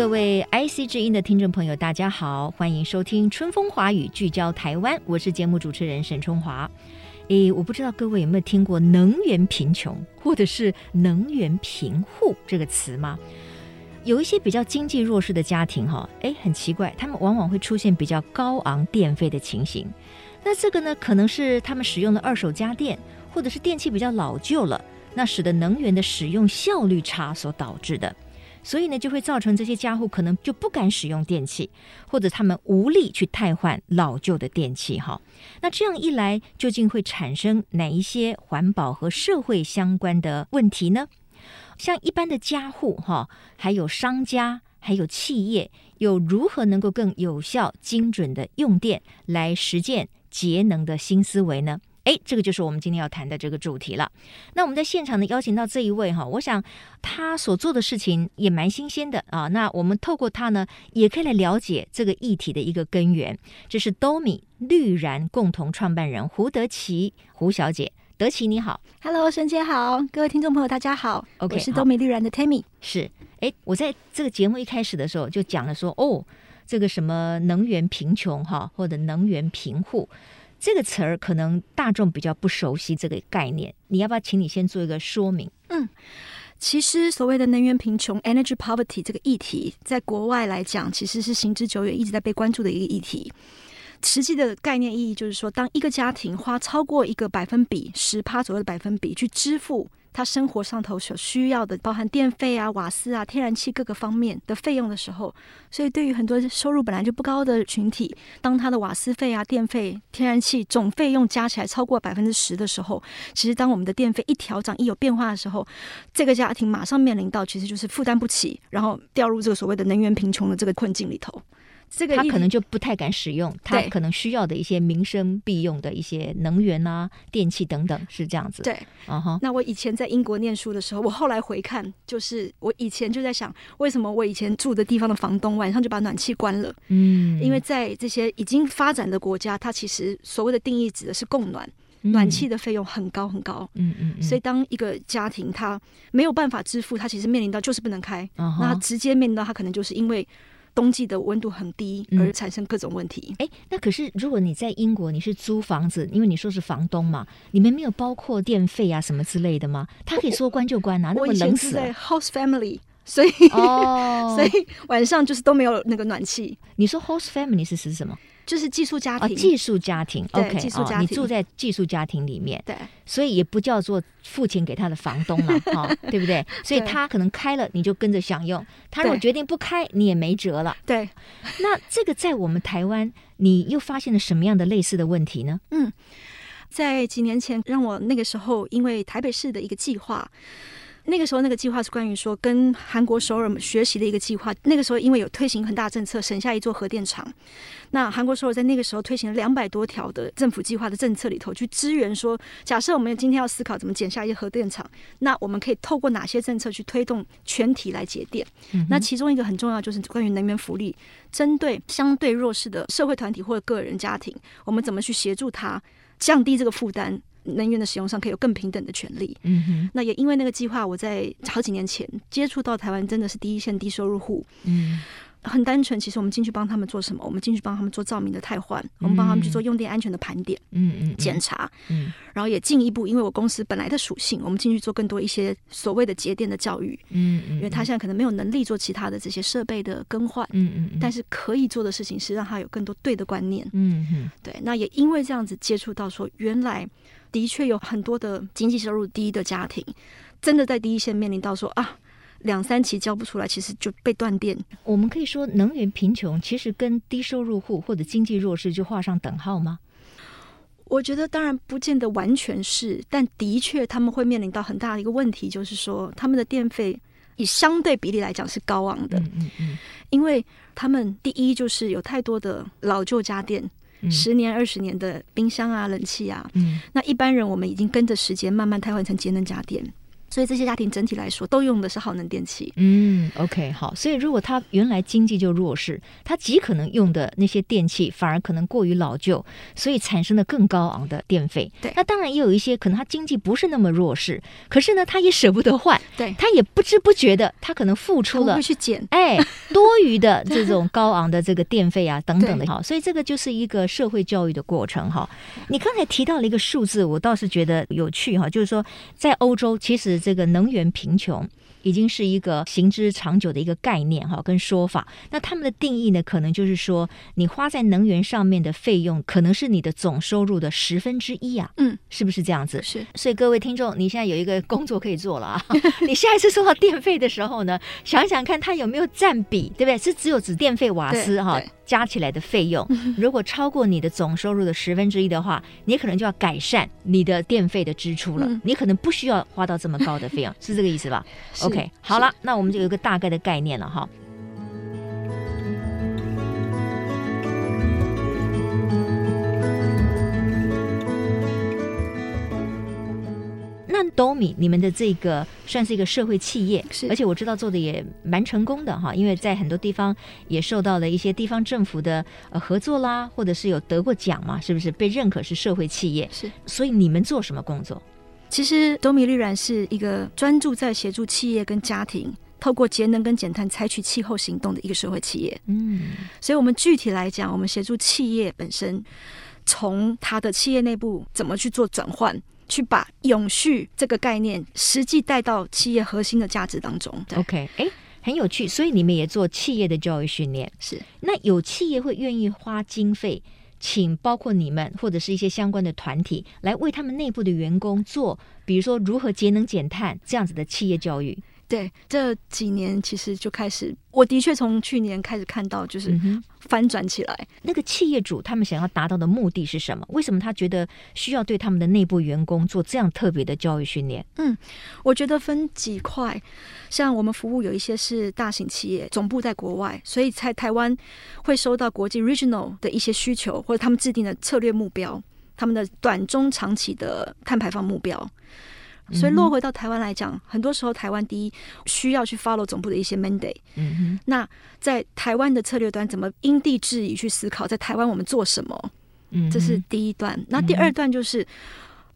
各位 IC 之音的听众朋友，大家好，欢迎收听《春风华语》，聚焦台湾。我是节目主持人沈春华。诶，我不知道各位有没有听过“能源贫穷”或者是“能源贫户”这个词吗？有一些比较经济弱势的家庭，哈，诶，很奇怪，他们往往会出现比较高昂电费的情形。那这个呢，可能是他们使用的二手家电，或者是电器比较老旧了，那使得能源的使用效率差所导致的。所以呢，就会造成这些家户可能就不敢使用电器，或者他们无力去汰换老旧的电器。哈，那这样一来，究竟会产生哪一些环保和社会相关的问题呢？像一般的家户，哈，还有商家，还有企业，又如何能够更有效、精准的用电，来实践节能的新思维呢？哎，这个就是我们今天要谈的这个主题了。那我们在现场呢，邀请到这一位哈，我想他所做的事情也蛮新鲜的啊。那我们透过他呢，也可以来了解这个议题的一个根源。这是 Domi 绿燃共同创办人胡德奇胡小姐，德奇你好，Hello，沈姐好，各位听众朋友大家好，OK，我是 Domi 绿然的 Tammy。是，哎，我在这个节目一开始的时候就讲了说，哦，这个什么能源贫穷哈，或者能源贫户。这个词儿可能大众比较不熟悉这个概念，你要不要请你先做一个说明？嗯，其实所谓的能源贫穷 （energy poverty） 这个议题，在国外来讲，其实是行之久远，一直在被关注的一个议题。实际的概念意义就是说，当一个家庭花超过一个百分比十趴左右的百分比去支付。他生活上头所需要的，包含电费啊、瓦斯啊、天然气各个方面的费用的时候，所以对于很多收入本来就不高的群体，当他的瓦斯费啊、电费、天然气总费用加起来超过百分之十的时候，其实当我们的电费一调涨、一有变化的时候，这个家庭马上面临到其实就是负担不起，然后掉入这个所谓的能源贫穷的这个困境里头。这个他可能就不太敢使用，他可能需要的一些民生必用的一些能源啊、电器等等，是这样子。对，嗯哼。那我以前在英国念书的时候，我后来回看，就是我以前就在想，为什么我以前住的地方的房东晚上就把暖气关了？嗯，因为在这些已经发展的国家，它其实所谓的定义指的是供暖，暖气的费用很高很高。嗯嗯。所以当一个家庭他没有办法支付，他其实面临到就是不能开，那直接面临到他可能就是因为。冬季的温度很低，而产生各种问题。哎、嗯，那可是如果你在英国，你是租房子，因为你说是房东嘛，你们没有包括电费啊什么之类的吗？他可以说关就关啊，那么冷死在 host family，所以哦，所以晚上就是都没有那个暖气。你说 host family 是指什么？就是寄宿家庭，哦、寄宿家庭，OK，寄宿家庭、哦，你住在寄宿家庭里面，对，所以也不叫做付钱给他的房东了，哈、哦，对不对？所以他可能开了，你就跟着享用；他如果决定不开，你也没辙了。对，那这个在我们台湾，你又发现了什么样的类似的问题呢？嗯，在几年前，让我那个时候因为台北市的一个计划。那个时候，那个计划是关于说跟韩国首尔学习的一个计划。那个时候，因为有推行很大政策，省下一座核电厂。那韩国首尔在那个时候推行了两百多条的政府计划的政策里头，去支援说，假设我们今天要思考怎么减下一些核电厂，那我们可以透过哪些政策去推动全体来节电？嗯、那其中一个很重要就是关于能源福利，针对相对弱势的社会团体或者个人家庭，我们怎么去协助他降低这个负担？能源的使用上可以有更平等的权利。嗯哼，那也因为那个计划，我在好几年前接触到台湾，真的是第一线低收入户。嗯。很单纯，其实我们进去帮他们做什么？我们进去帮他们做照明的汰换，我们帮他们去做用电安全的盘点、嗯嗯检查，嗯，然后也进一步，因为我公司本来的属性，我们进去做更多一些所谓的节电的教育，嗯嗯，因为他现在可能没有能力做其他的这些设备的更换，嗯嗯，但是可以做的事情是让他有更多对的观念，嗯嗯，对，那也因为这样子接触到说，原来的确有很多的经济收入低的家庭，真的在第一线面临到说啊。两三期交不出来，其实就被断电。我们可以说，能源贫穷其实跟低收入户或者经济弱势就画上等号吗？我觉得当然不见得完全是，但的确他们会面临到很大的一个问题，就是说他们的电费以相对比例来讲是高昂的。嗯嗯嗯，因为他们第一就是有太多的老旧家电，嗯。十年二十年的冰箱啊、冷气啊，嗯。那一般人我们已经跟着时间慢慢汰换成节能家电。所以这些家庭整体来说都用的是耗能电器。嗯，OK，好。所以如果他原来经济就弱势，他极可能用的那些电器反而可能过于老旧，所以产生了更高昂的电费。对，那当然也有一些可能他经济不是那么弱势，可是呢，他也舍不得换。对，他也不知不觉的，他可能付出了会去减哎多余的这种高昂的这个电费啊等等的。好，所以这个就是一个社会教育的过程哈。你刚才提到了一个数字，我倒是觉得有趣哈，就是说在欧洲其实。这个能源贫穷。已经是一个行之长久的一个概念哈，跟说法。那他们的定义呢，可能就是说，你花在能源上面的费用，可能是你的总收入的十分之一啊。嗯，是不是这样子？是。所以各位听众，你现在有一个工作可以做了啊！你下一次收到电费的时候呢，想想看它有没有占比，对不对？是只有指电费、瓦斯哈。加起来的费用，如果超过你的总收入的十分之一的话，你可能就要改善你的电费的支出了。你可能不需要花到这么高的费用，是这个意思吧 ？OK，好了，那我们就有一个大概的概念了哈。那 Domi，你们的这个算是一个社会企业，是，而且我知道做的也蛮成功的哈，因为在很多地方也受到了一些地方政府的呃合作啦，或者是有得过奖嘛，是不是被认可是社会企业？是，所以你们做什么工作？其实 Domi 绿燃是一个专注在协助企业跟家庭透过节能跟减碳采取气候行动的一个社会企业。嗯，所以我们具体来讲，我们协助企业本身从它的企业内部怎么去做转换。去把永续这个概念实际带到企业核心的价值当中。OK，哎，很有趣。所以你们也做企业的教育训练，是？那有企业会愿意花经费，请包括你们或者是一些相关的团体来为他们内部的员工做，比如说如何节能减碳这样子的企业教育。对，这几年其实就开始，我的确从去年开始看到，就是翻转起来。嗯、那个企业主他们想要达到的目的是什么？为什么他觉得需要对他们的内部员工做这样特别的教育训练？嗯，我觉得分几块，像我们服务有一些是大型企业，总部在国外，所以在台湾会收到国际 regional 的一些需求，或者他们制定的策略目标，他们的短中长期的碳排放目标。所以落回到台湾来讲，很多时候台湾第一需要去 follow 总部的一些 mandate。嗯哼。那在台湾的策略端，怎么因地制宜去思考，在台湾我们做什么？嗯，这是第一段。那第二段就是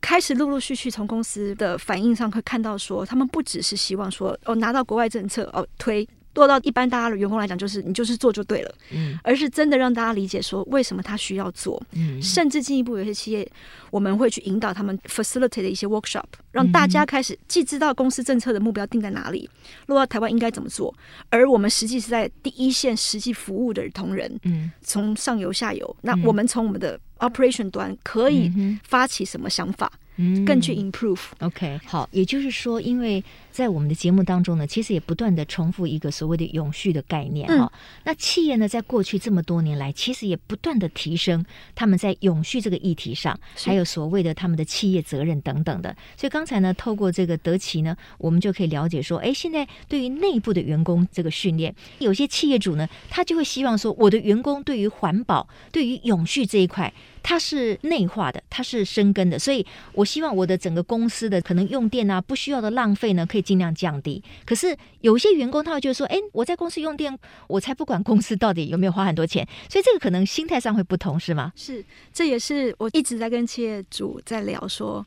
开始陆陆续续从公司的反应上会看到说，他们不只是希望说哦拿到国外政策哦推。落到一般大家的员工来讲，就是你就是做就对了，嗯，而是真的让大家理解说为什么他需要做，嗯，甚至进一步有些企业，我们会去引导他们 facilitate 的一些 workshop，让大家开始既知道公司政策的目标定在哪里，落到台湾应该怎么做，而我们实际是在第一线实际服务的同仁，嗯，从上游下游，那我们从我们的 operation 端可以发起什么想法？嗯，更去 improve。OK，好，也就是说，因为在我们的节目当中呢，其实也不断的重复一个所谓的永续的概念哈、嗯。那企业呢，在过去这么多年来，其实也不断的提升他们在永续这个议题上，还有所谓的他们的企业责任等等的。所以刚才呢，透过这个德奇呢，我们就可以了解说，哎，现在对于内部的员工这个训练，有些企业主呢，他就会希望说，我的员工对于环保、对于永续这一块，它是内化的，它是生根的，所以我希望我的整个公司的可能用电啊，不需要的浪费呢，可以尽量降低。可是有些员工他会觉得说，哎，我在公司用电，我才不管公司到底有没有花很多钱，所以这个可能心态上会不同，是吗？是，这也是我一直在跟企业主在聊说，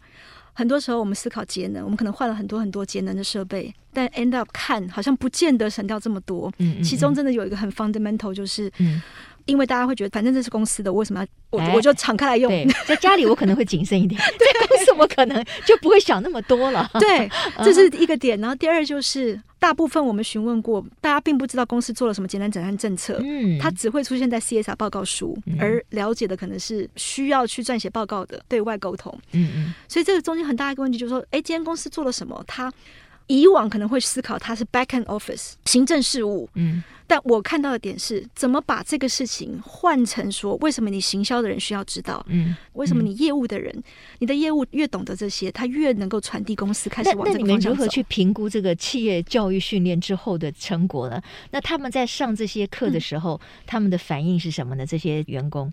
很多时候我们思考节能，我们可能换了很多很多节能的设备，但 end up 看好像不见得省掉这么多。嗯，嗯，嗯，其中真的有一个很 fundamental 就是，嗯。因为大家会觉得，反正这是公司的，我为什么要我我就敞开来用？在家里我可能会谨慎一点，在公司我可能就不会想那么多了。对，这是一个点。然后第二就是，大部分我们询问过，大家并不知道公司做了什么简单诊断政策，嗯，它只会出现在 CSR 报告书，而了解的可能是需要去撰写报告的对外沟通。嗯嗯，所以这个中间很大一个问题就是说，哎，今天公司做了什么？它以往可能会思考它是 back and office 行政事务，嗯，但我看到的点是怎么把这个事情换成说，为什么你行销的人需要知道，嗯，为什么你业务的人，你的业务越懂得这些，他越能够传递公司开始往这个方向走。那你们如何去评估这个企业教育训练之后的成果呢？那他们在上这些课的时候，嗯、他们的反应是什么呢？这些员工？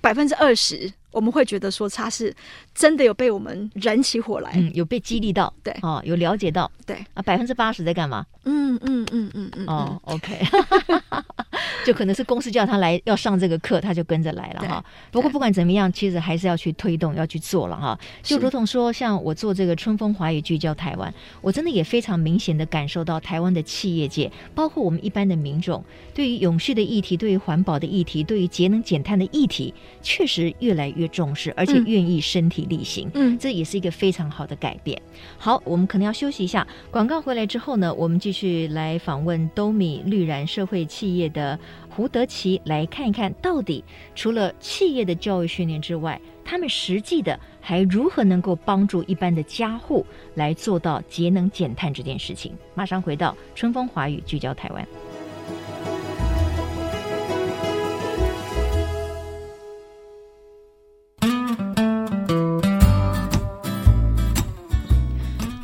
百分之二十，我们会觉得说他是真的有被我们燃起火来，嗯，有被激励到，对，哦，有了解到，对。啊，百分之八十在干嘛？嗯嗯嗯嗯嗯，哦，OK，就可能是公司叫他来要上这个课，他就跟着来了哈。不过不管怎么样，其实还是要去推动，要去做了哈。就如同说，像我做这个春风华语聚焦台湾，我真的也非常明显的感受到台湾的企业界，包括我们一般的民众，对于永续的议题，对于环保的议题，对于节能减碳的议题。确实越来越重视，而且愿意身体力行，嗯，这也是一个非常好的改变。好，我们可能要休息一下，广告回来之后呢，我们继续来访问兜米绿然社会企业的的胡德奇，来看一看到底除了企业的教育训练之外，他们实际的还如何能够帮助一般的家户来做到节能减碳这件事情。马上回到春风华语，聚焦台湾。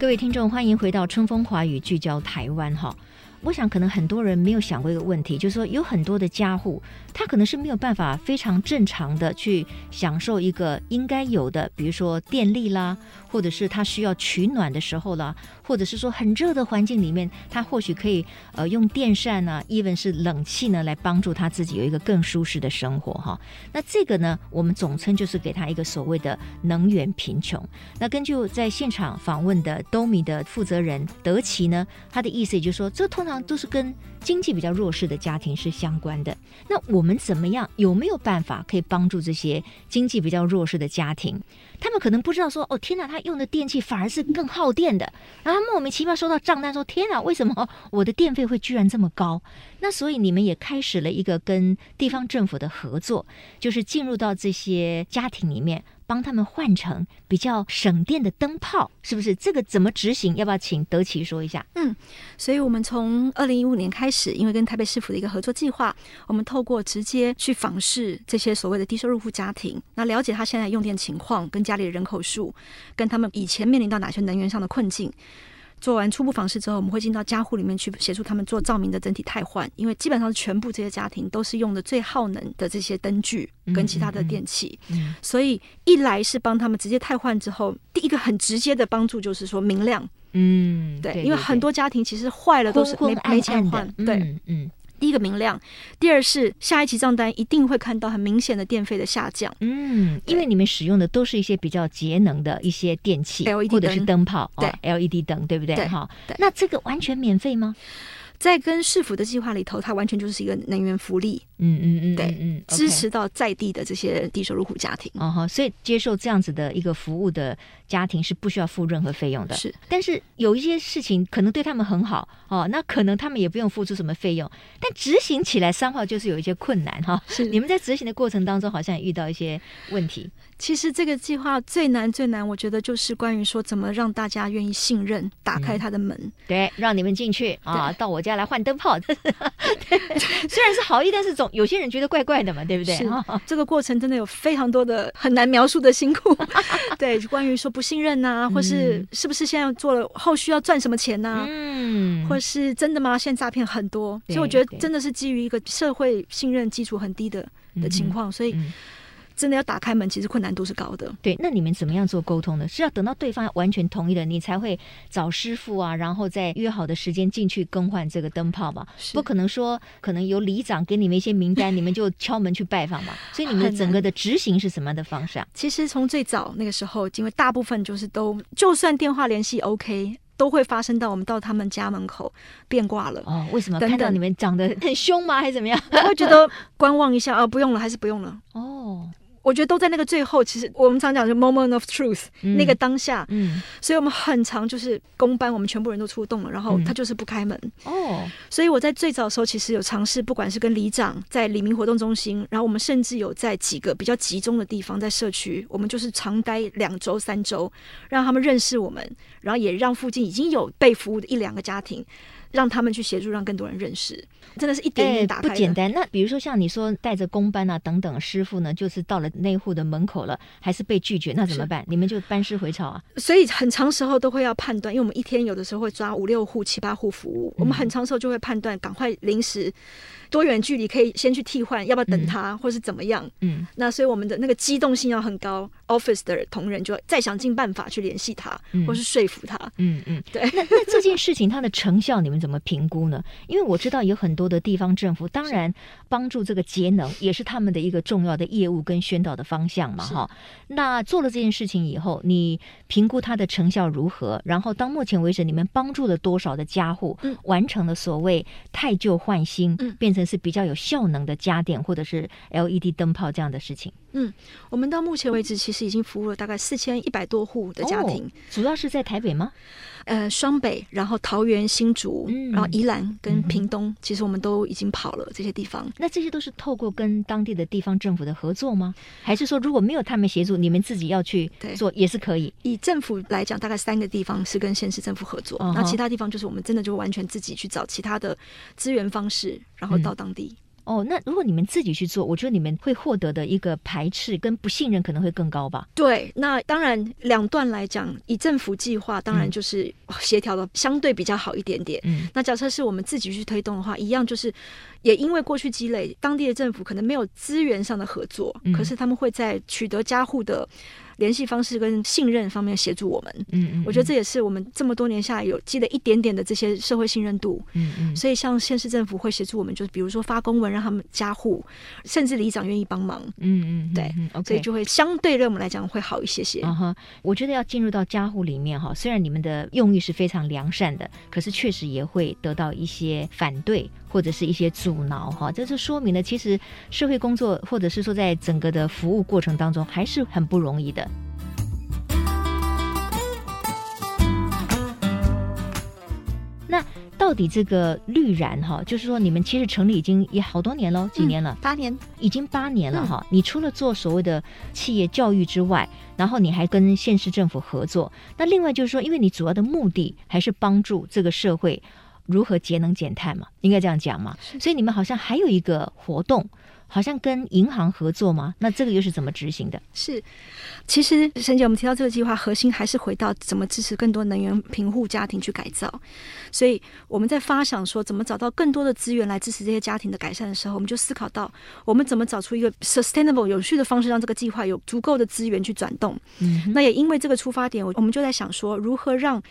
各位听众，欢迎回到春风华语，聚焦台湾哈。我想，可能很多人没有想过一个问题，就是说，有很多的家户，他可能是没有办法非常正常的去享受一个应该有的，比如说电力啦，或者是他需要取暖的时候啦，或者是说很热的环境里面，他或许可以呃用电扇呢，even 是冷气呢，来帮助他自己有一个更舒适的生活哈。那这个呢，我们总称就是给他一个所谓的能源贫穷。那根据在现场访问的兜米的负责人德奇呢，他的意思也就是说，这通常。都是跟经济比较弱势的家庭是相关的。那我们怎么样？有没有办法可以帮助这些经济比较弱势的家庭？他们可能不知道说，哦，天哪，他用的电器反而是更耗电的。然后他莫名其妙收到账单，说，天哪，为什么我的电费会居然这么高？那所以你们也开始了一个跟地方政府的合作，就是进入到这些家庭里面。帮他们换成比较省电的灯泡，是不是？这个怎么执行？要不要请德奇说一下？嗯，所以我们从二零一五年开始，因为跟台北市府的一个合作计划，我们透过直接去访视这些所谓的低收入户家庭，那了解他现在用电情况，跟家里的人口数，跟他们以前面临到哪些能源上的困境。做完初步访视之后，我们会进到家户里面去协助他们做照明的整体汰换，因为基本上全部这些家庭都是用的最耗能的这些灯具跟其他的电器，嗯。嗯嗯、所以一来是帮他们直接汰换之后，第一个很直接的帮助就是说明亮，嗯，对，因为很多家庭其实坏了都是没没钱换，对，嗯。嗯第一个明亮，第二是下一期账单一定会看到很明显的电费的下降。嗯，因为你们使用的都是一些比较节能的一些电器，LED 或者是灯泡，对、哦、LED 灯，对不对？哈，对。那这个完全免费吗？在跟市府的计划里头，它完全就是一个能源福利。嗯嗯嗯，对，嗯，支持到在地的这些低收入户家庭。哦哈，所以接受这样子的一个服务的家庭是不需要付任何费用的。是，但是有一些事情可能对他们很好哦，那可能他们也不用付出什么费用，但执行起来三号就是有一些困难哈。是，你们在执行的过程当中好像也遇到一些问题。其实这个计划最难最难，我觉得就是关于说怎么让大家愿意信任，打开他的门，嗯、对，让你们进去啊，到我家来换灯泡。虽然是好意，但是总有些人觉得怪怪的嘛，对不对？是这个过程真的有非常多的 很难描述的辛苦。对，关于说不信任呐、啊，或是是不是现在做了后续要赚什么钱呐、啊？嗯，或是真的吗？现在诈骗很多，所以我觉得真的是基于一个社会信任基础很低的的情况，所以。真的要打开门，其实困难度是高的。对，那你们怎么样做沟通呢？是要等到对方完全同意了，你才会找师傅啊，然后再约好的时间进去更换这个灯泡吧？不可能说，可能由里长给你们一些名单，你们就敲门去拜访嘛？所以你们整个的执行是什么样的方式啊？其实从最早那个时候，因为大部分就是都，就算电话联系 OK，都会发生到我们到他们家门口变卦了。哦，为什么？等等看到你们长得很凶吗？还是怎么样？我会觉得观望一下啊，不用了，还是不用了？哦。我觉得都在那个最后，其实我们常讲就 moment of truth，嗯，那个当下，嗯，所以我们很长就是公班，我们全部人都出动了，然后他就是不开门，哦，所以我在最早的时候其实有尝试，不管是跟里长在里民活动中心，然后我们甚至有在几个比较集中的地方，在社区，我们就是长待两周三周，让他们认识我们，然后也让附近已经有被服务的一两个家庭。让他们去协助，让更多人认识，真的是一点一点打开、欸、不简单。那比如说像你说带着工班啊等等师傅呢，就是到了那户的门口了，还是被拒绝，那怎么办？你们就班师回朝啊？所以很长时候都会要判断，因为我们一天有的时候会抓五六户、七八户服务，嗯、我们很长时候就会判断，赶快临时。多远距离可以先去替换？要不要等他，嗯、或是怎么样？嗯，那所以我们的那个机动性要很高。Office 的同仁就再想尽办法去联系他，嗯、或是说服他。嗯嗯，对。那那这件事情它的成效你们怎么评估呢？因为我知道有很多的地方政府，当然帮助这个节能也是他们的一个重要的业务跟宣导的方向嘛，哈。那做了这件事情以后，你评估它的成效如何？然后到目前为止，你们帮助了多少的家户，嗯、完成了所谓汰旧换新，嗯、变成是比较有。效能的家电或者是 LED 灯泡这样的事情，嗯，我们到目前为止其实已经服务了大概四千一百多户的家庭。哦，主要是在台北吗？呃，双北，然后桃园、新竹，嗯、然后宜兰跟屏东，嗯、其实我们都已经跑了这些地方。那这些都是透过跟当地的地方政府的合作吗？还是说如果没有他们协助，你们自己要去做也是可以？以政府来讲，大概三个地方是跟县市政府合作，那、uh 其他地方就是我们真的就完全自己去找其他的资源方式，然后到当地。嗯哦，那如果你们自己去做，我觉得你们会获得的一个排斥跟不信任可能会更高吧？对，那当然两段来讲，以政府计划当然就是协调的相对比较好一点点。嗯，那假设是我们自己去推动的话，一样就是也因为过去积累，当地的政府可能没有资源上的合作，嗯、可是他们会在取得加户的。联系方式跟信任方面协助我们，嗯，嗯嗯，我觉得这也是我们这么多年下来有积累一点点的这些社会信任度，嗯嗯，所以像县市政府会协助我们，就是比如说发公文让他们加户，甚至里长愿意帮忙，嗯嗯，对，okay，所以就会相对对我们来讲会好一些些。啊哈，我觉得要进入到家户里面哈，虽然你们的用意是非常良善的，可是确实也会得到一些反对或者是一些阻挠哈，这是说明了其实社会工作或者是说在整个的服务过程当中还是很不容易的。那到底这个绿然哈，就是说你们其实成立已经也好多年了，几年了？嗯、八年，已经八年了哈。嗯、你除了做所谓的企业教育之外，然后你还跟县市政府合作。那另外就是说，因为你主要的目的还是帮助这个社会如何节能减碳嘛，应该这样讲嘛。所以你们好像还有一个活动。好像跟银行合作吗？那这个又是怎么执行的？是，其实沈姐，我们提到这个计划核心还是回到怎么支持更多能源贫户家庭去改造。所以我们在发想说怎么找到更多的资源来支持这些家庭的改善的时候，我们就思考到我们怎么找出一个 sustainable 有序的方式，让这个计划有足够的资源去转动。嗯，那也因为这个出发点，我们就在想说如何让。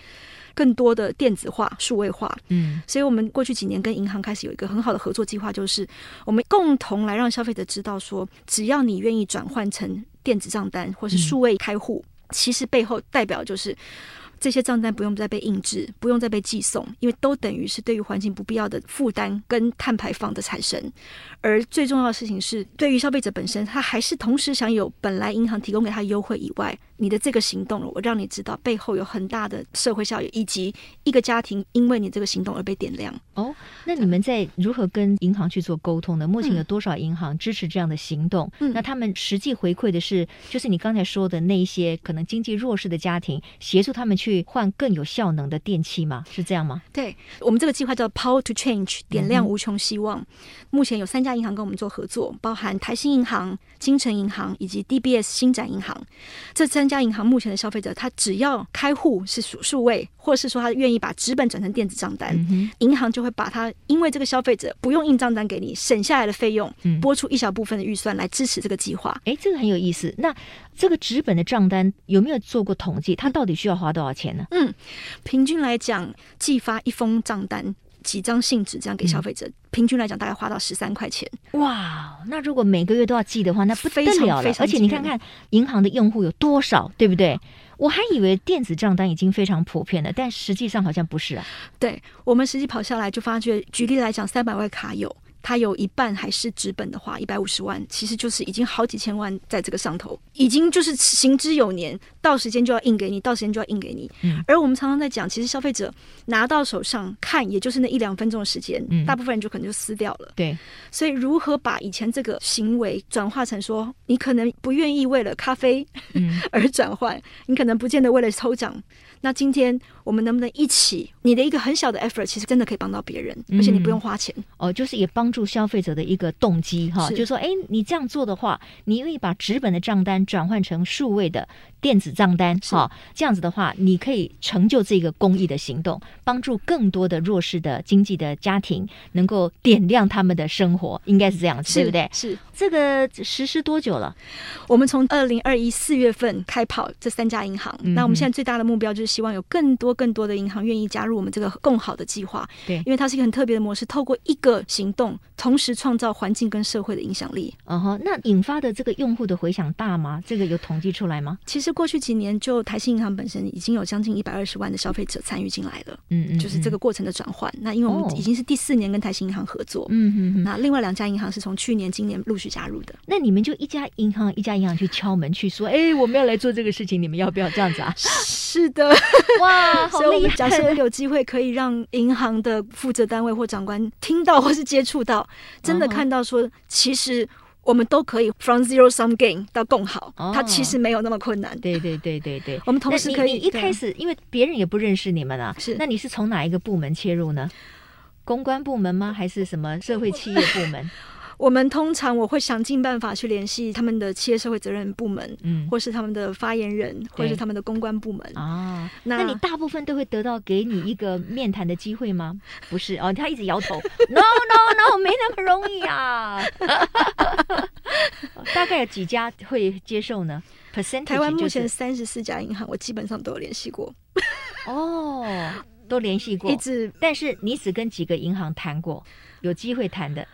更多的电子化、数位化，嗯，所以我们过去几年跟银行开始有一个很好的合作计划，就是我们共同来让消费者知道说，只要你愿意转换成电子账单或是数位开户，嗯、其实背后代表就是。这些账单不用再被印制，不用再被寄送，因为都等于是对于环境不必要的负担跟碳排放的产生。而最重要的事情是，对于消费者本身，他还是同时享有本来银行提供给他优惠以外，你的这个行动，我让你知道背后有很大的社会效益，以及一个家庭因为你这个行动而被点亮。哦，那你们在如何跟银行去做沟通呢？目前有多少银行支持这样的行动？嗯，那他们实际回馈的是，就是你刚才说的那一些可能经济弱势的家庭，协助他们去。去换更有效能的电器吗？是这样吗？对，我们这个计划叫 Power to Change，点亮无穷希望。嗯、目前有三家银行跟我们做合作，包含台新银行、金城银行以及 DBS 新展银行。这三家银行目前的消费者，他只要开户是数数位，或是说他愿意把纸本转成电子账单，嗯、银行就会把他因为这个消费者不用印账单给你，省下来的费用，拨出一小部分的预算来支持这个计划。哎、嗯，这个很有意思。那这个纸本的账单有没有做过统计？它到底需要花多少钱呢？嗯，平均来讲，寄发一封账单，几张信纸这样给消费者，嗯、平均来讲大概花到十三块钱。哇，那如果每个月都要寄的话，那不得了了。非常非常而且你看看银行的用户有多少，对不对？我还以为电子账单已经非常普遍了，但实际上好像不是啊。对，我们实际跑下来就发觉，举例来讲，三百万卡友。它有一半还是纸本的话，一百五十万，其实就是已经好几千万在这个上头，已经就是行之有年，到时间就要印给你，到时间就要印给你。嗯，而我们常常在讲，其实消费者拿到手上看，也就是那一两分钟的时间，嗯，大部分人就可能就撕掉了。对，所以如何把以前这个行为转化成说，你可能不愿意为了咖啡，嗯，而转换，你可能不见得为了抽奖。那今天我们能不能一起？你的一个很小的 effort，其实真的可以帮到别人，而且你不用花钱。嗯、哦，就是也帮助消费者的一个动机哈，就是说，哎，你这样做的话，你愿意把纸本的账单转换成数位的电子账单，哈，这样子的话，你可以成就这个公益的行动，帮助更多的弱势的经济的家庭能够点亮他们的生活，应该是这样子，对不对？是这个实施多久了？我们从二零二一四月份开跑这三家银行，嗯、那我们现在最大的目标就是。希望有更多更多的银行愿意加入我们这个共好的计划，对，因为它是一个很特别的模式，透过一个行动，同时创造环境跟社会的影响力。嗯哼，那引发的这个用户的回响大吗？这个有统计出来吗？其实过去几年，就台新银行本身已经有将近一百二十万的消费者参与进来了。嗯，嗯嗯，就是这个过程的转换。那因为我们已经是第四年跟台新银行合作，嗯嗯嗯，那另外两家银行是从去年、今年陆续加入的。那你们就一家银行一家银行去敲门去说，哎，我们要来做这个事情，你们要不要这样子啊？是的，哇。所以，假设有机会可以让银行的负责单位或长官听到或是接触到，真的看到说，其实我们都可以 from zero sum game 到更好，它其实没有那么困难。对对对对对，我们同时可以一开始，因为别人也不认识你们啊，是那你是从哪一个部门切入呢？公关部门吗？还是什么社会企业部门？我们通常我会想尽办法去联系他们的企业社会责任部门，嗯，或是他们的发言人，或是他们的公关部门啊。那，那你大部分都会得到给你一个面谈的机会吗？不是哦，他一直摇头，no no no，没那么容易啊。大概有几家会接受呢台湾目前三十四家银行，我基本上都有联系过。哦，都联系过，一直。但是你只跟几个银行谈过，有机会谈的。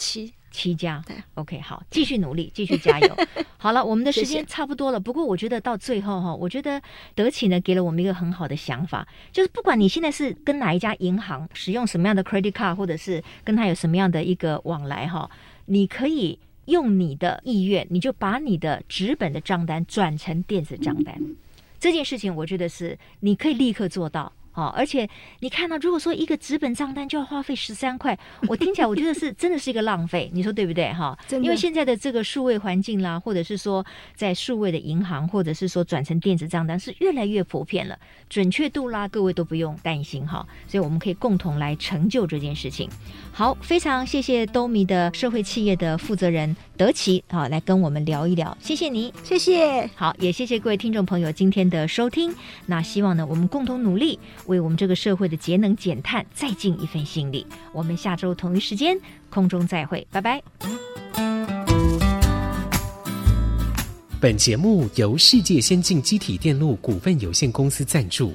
七七家，对，OK，好，继续努力，继续加油。好了，我们的时间差不多了。谢谢。不过我觉得到最后哈，我觉得德企呢给了我们一个很好的想法，就是不管你现在是跟哪一家银行使用什么样的 credit card，或者是跟他有什么样的一个往来哈，你可以用你的意愿，你就把你的纸本的账单转成电子账单。嗯。这件事情，我觉得是你可以立刻做到。好，而且你看到，如果说一个纸本账单就要花费十三块，我听起来我觉得是 真的是一个浪费，你说对不对？哈，因为现在的这个数位环境啦，或者是说在数位的银行，或者是说转成电子账单是越来越普遍了，准确度啦，各位都不用担心哈，所以我们可以共同来成就这件事情。好，非常谢谢兜米的社会企业的负责人德奇，好，来跟我们聊一聊，谢谢你，谢谢，好，也谢谢各位听众朋友今天的收听，那希望呢我们共同努力。为我们这个社会的节能减碳再尽一份心力。我们下周同一时间空中再会，拜拜。本节目由世界先进机体电路股份有限公司赞助，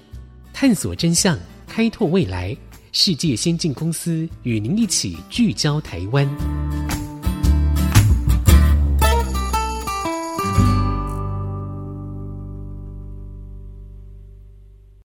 探索真相，开拓未来。世界先进公司与您一起聚焦台湾。